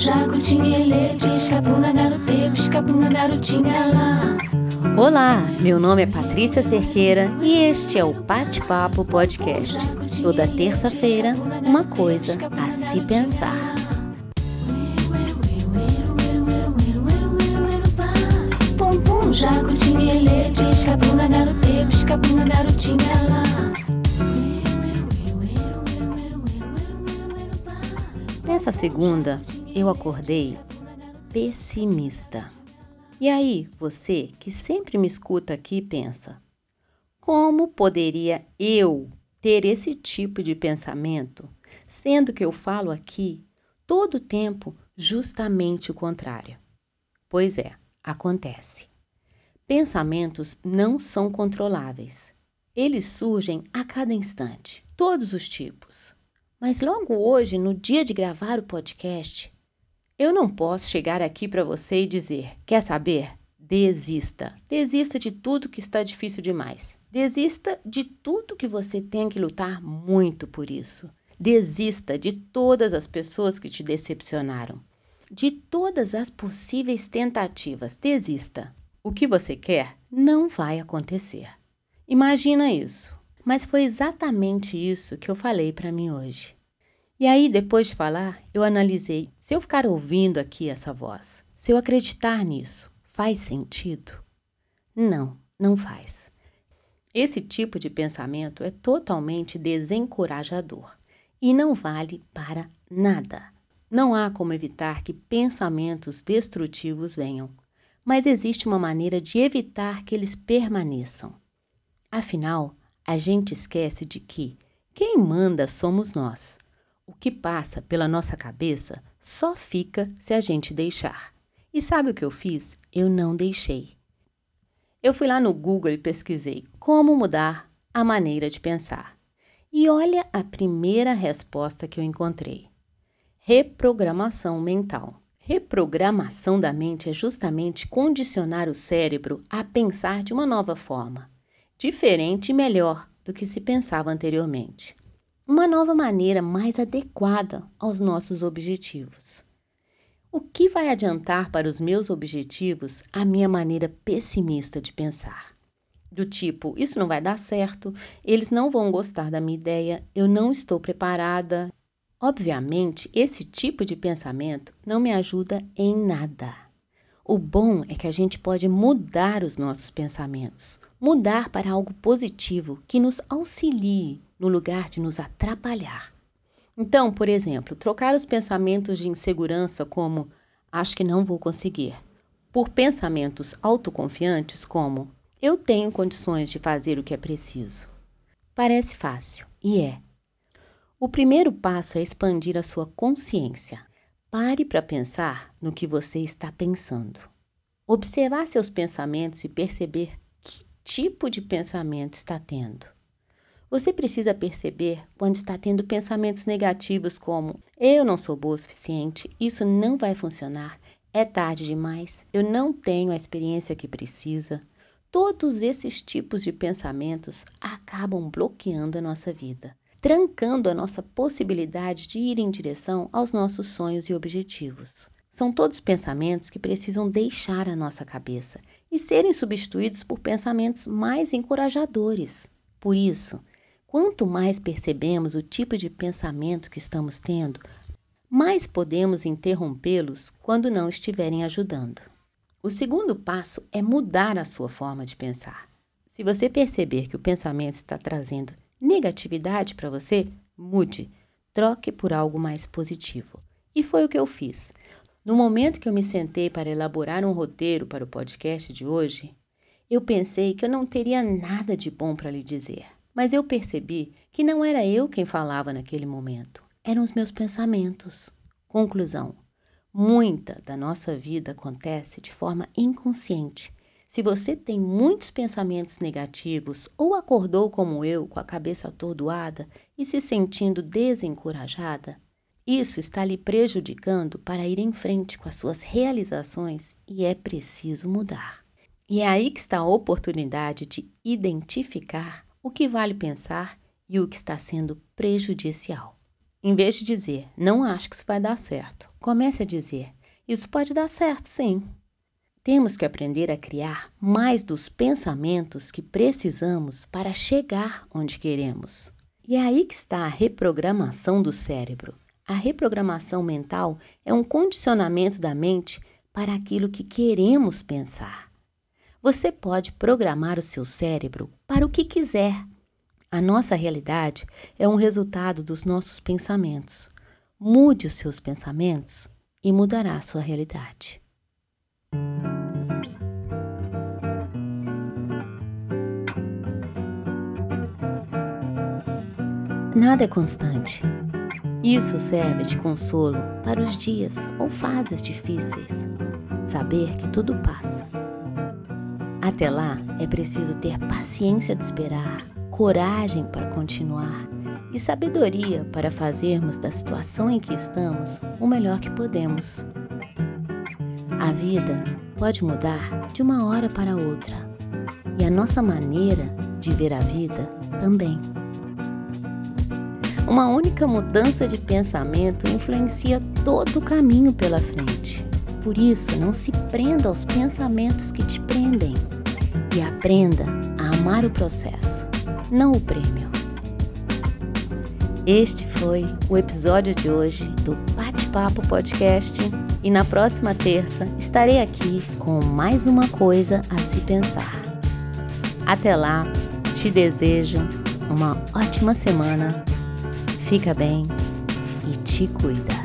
jacutinha, ele, pisca-punga, pisca-punga, garotinha lá. Olá, meu nome é Patrícia Cerqueira e este é o Bate-Papo Podcast. Toda terça-feira, uma coisa a se pensar. Pum, pum, jacutinha, ele, pisca-punga, garotê, pisca-punga, garotinha lá. Nessa segunda, eu acordei pessimista. E aí, você que sempre me escuta aqui pensa: como poderia eu ter esse tipo de pensamento, sendo que eu falo aqui todo o tempo justamente o contrário? Pois é, acontece. Pensamentos não são controláveis. Eles surgem a cada instante, todos os tipos. Mas logo hoje, no dia de gravar o podcast, eu não posso chegar aqui para você e dizer: quer saber? Desista. Desista de tudo que está difícil demais. Desista de tudo que você tem que lutar muito por isso. Desista de todas as pessoas que te decepcionaram. De todas as possíveis tentativas. Desista. O que você quer não vai acontecer. Imagina isso. Mas foi exatamente isso que eu falei para mim hoje. E aí, depois de falar, eu analisei: se eu ficar ouvindo aqui essa voz, se eu acreditar nisso, faz sentido? Não, não faz. Esse tipo de pensamento é totalmente desencorajador e não vale para nada. Não há como evitar que pensamentos destrutivos venham, mas existe uma maneira de evitar que eles permaneçam. Afinal, a gente esquece de que quem manda somos nós. O que passa pela nossa cabeça só fica se a gente deixar. E sabe o que eu fiz? Eu não deixei. Eu fui lá no Google e pesquisei como mudar a maneira de pensar. E olha a primeira resposta que eu encontrei: reprogramação mental. Reprogramação da mente é justamente condicionar o cérebro a pensar de uma nova forma, diferente e melhor do que se pensava anteriormente. Uma nova maneira mais adequada aos nossos objetivos. O que vai adiantar para os meus objetivos a minha maneira pessimista de pensar? Do tipo, isso não vai dar certo, eles não vão gostar da minha ideia, eu não estou preparada. Obviamente, esse tipo de pensamento não me ajuda em nada. O bom é que a gente pode mudar os nossos pensamentos, mudar para algo positivo que nos auxilie no lugar de nos atrapalhar. Então, por exemplo, trocar os pensamentos de insegurança como acho que não vou conseguir, por pensamentos autoconfiantes como eu tenho condições de fazer o que é preciso. Parece fácil, e é. O primeiro passo é expandir a sua consciência. Pare para pensar no que você está pensando. Observar seus pensamentos e perceber que tipo de pensamento está tendo. Você precisa perceber quando está tendo pensamentos negativos como eu não sou boa o suficiente, isso não vai funcionar, é tarde demais, eu não tenho a experiência que precisa. Todos esses tipos de pensamentos acabam bloqueando a nossa vida, trancando a nossa possibilidade de ir em direção aos nossos sonhos e objetivos. São todos pensamentos que precisam deixar a nossa cabeça e serem substituídos por pensamentos mais encorajadores. Por isso, quanto mais percebemos o tipo de pensamento que estamos tendo, mais podemos interrompê-los quando não estiverem ajudando. O segundo passo é mudar a sua forma de pensar. Se você perceber que o pensamento está trazendo negatividade para você, mude, troque por algo mais positivo. E foi o que eu fiz. No momento que eu me sentei para elaborar um roteiro para o podcast de hoje, eu pensei que eu não teria nada de bom para lhe dizer. Mas eu percebi que não era eu quem falava naquele momento, eram os meus pensamentos. Conclusão: Muita da nossa vida acontece de forma inconsciente. Se você tem muitos pensamentos negativos ou acordou como eu, com a cabeça atordoada e se sentindo desencorajada, isso está lhe prejudicando para ir em frente com as suas realizações e é preciso mudar. E é aí que está a oportunidade de identificar o que vale pensar e o que está sendo prejudicial. Em vez de dizer, não acho que isso vai dar certo, comece a dizer, isso pode dar certo, sim. Temos que aprender a criar mais dos pensamentos que precisamos para chegar onde queremos. E é aí que está a reprogramação do cérebro. A reprogramação mental é um condicionamento da mente para aquilo que queremos pensar. Você pode programar o seu cérebro para o que quiser. A nossa realidade é um resultado dos nossos pensamentos. Mude os seus pensamentos e mudará a sua realidade. Nada é constante. Isso serve de consolo para os dias ou fases difíceis. Saber que tudo passa. Até lá, é preciso ter paciência de esperar, coragem para continuar e sabedoria para fazermos da situação em que estamos o melhor que podemos. A vida pode mudar de uma hora para outra e a nossa maneira de ver a vida também. Uma única mudança de pensamento influencia todo o caminho pela frente. Por isso, não se prenda aos pensamentos que te prendem e aprenda a amar o processo, não o prêmio. Este foi o episódio de hoje do Bate-Papo Podcast e na próxima terça estarei aqui com mais uma coisa a se pensar. Até lá, te desejo uma ótima semana Fica bem e te cuida.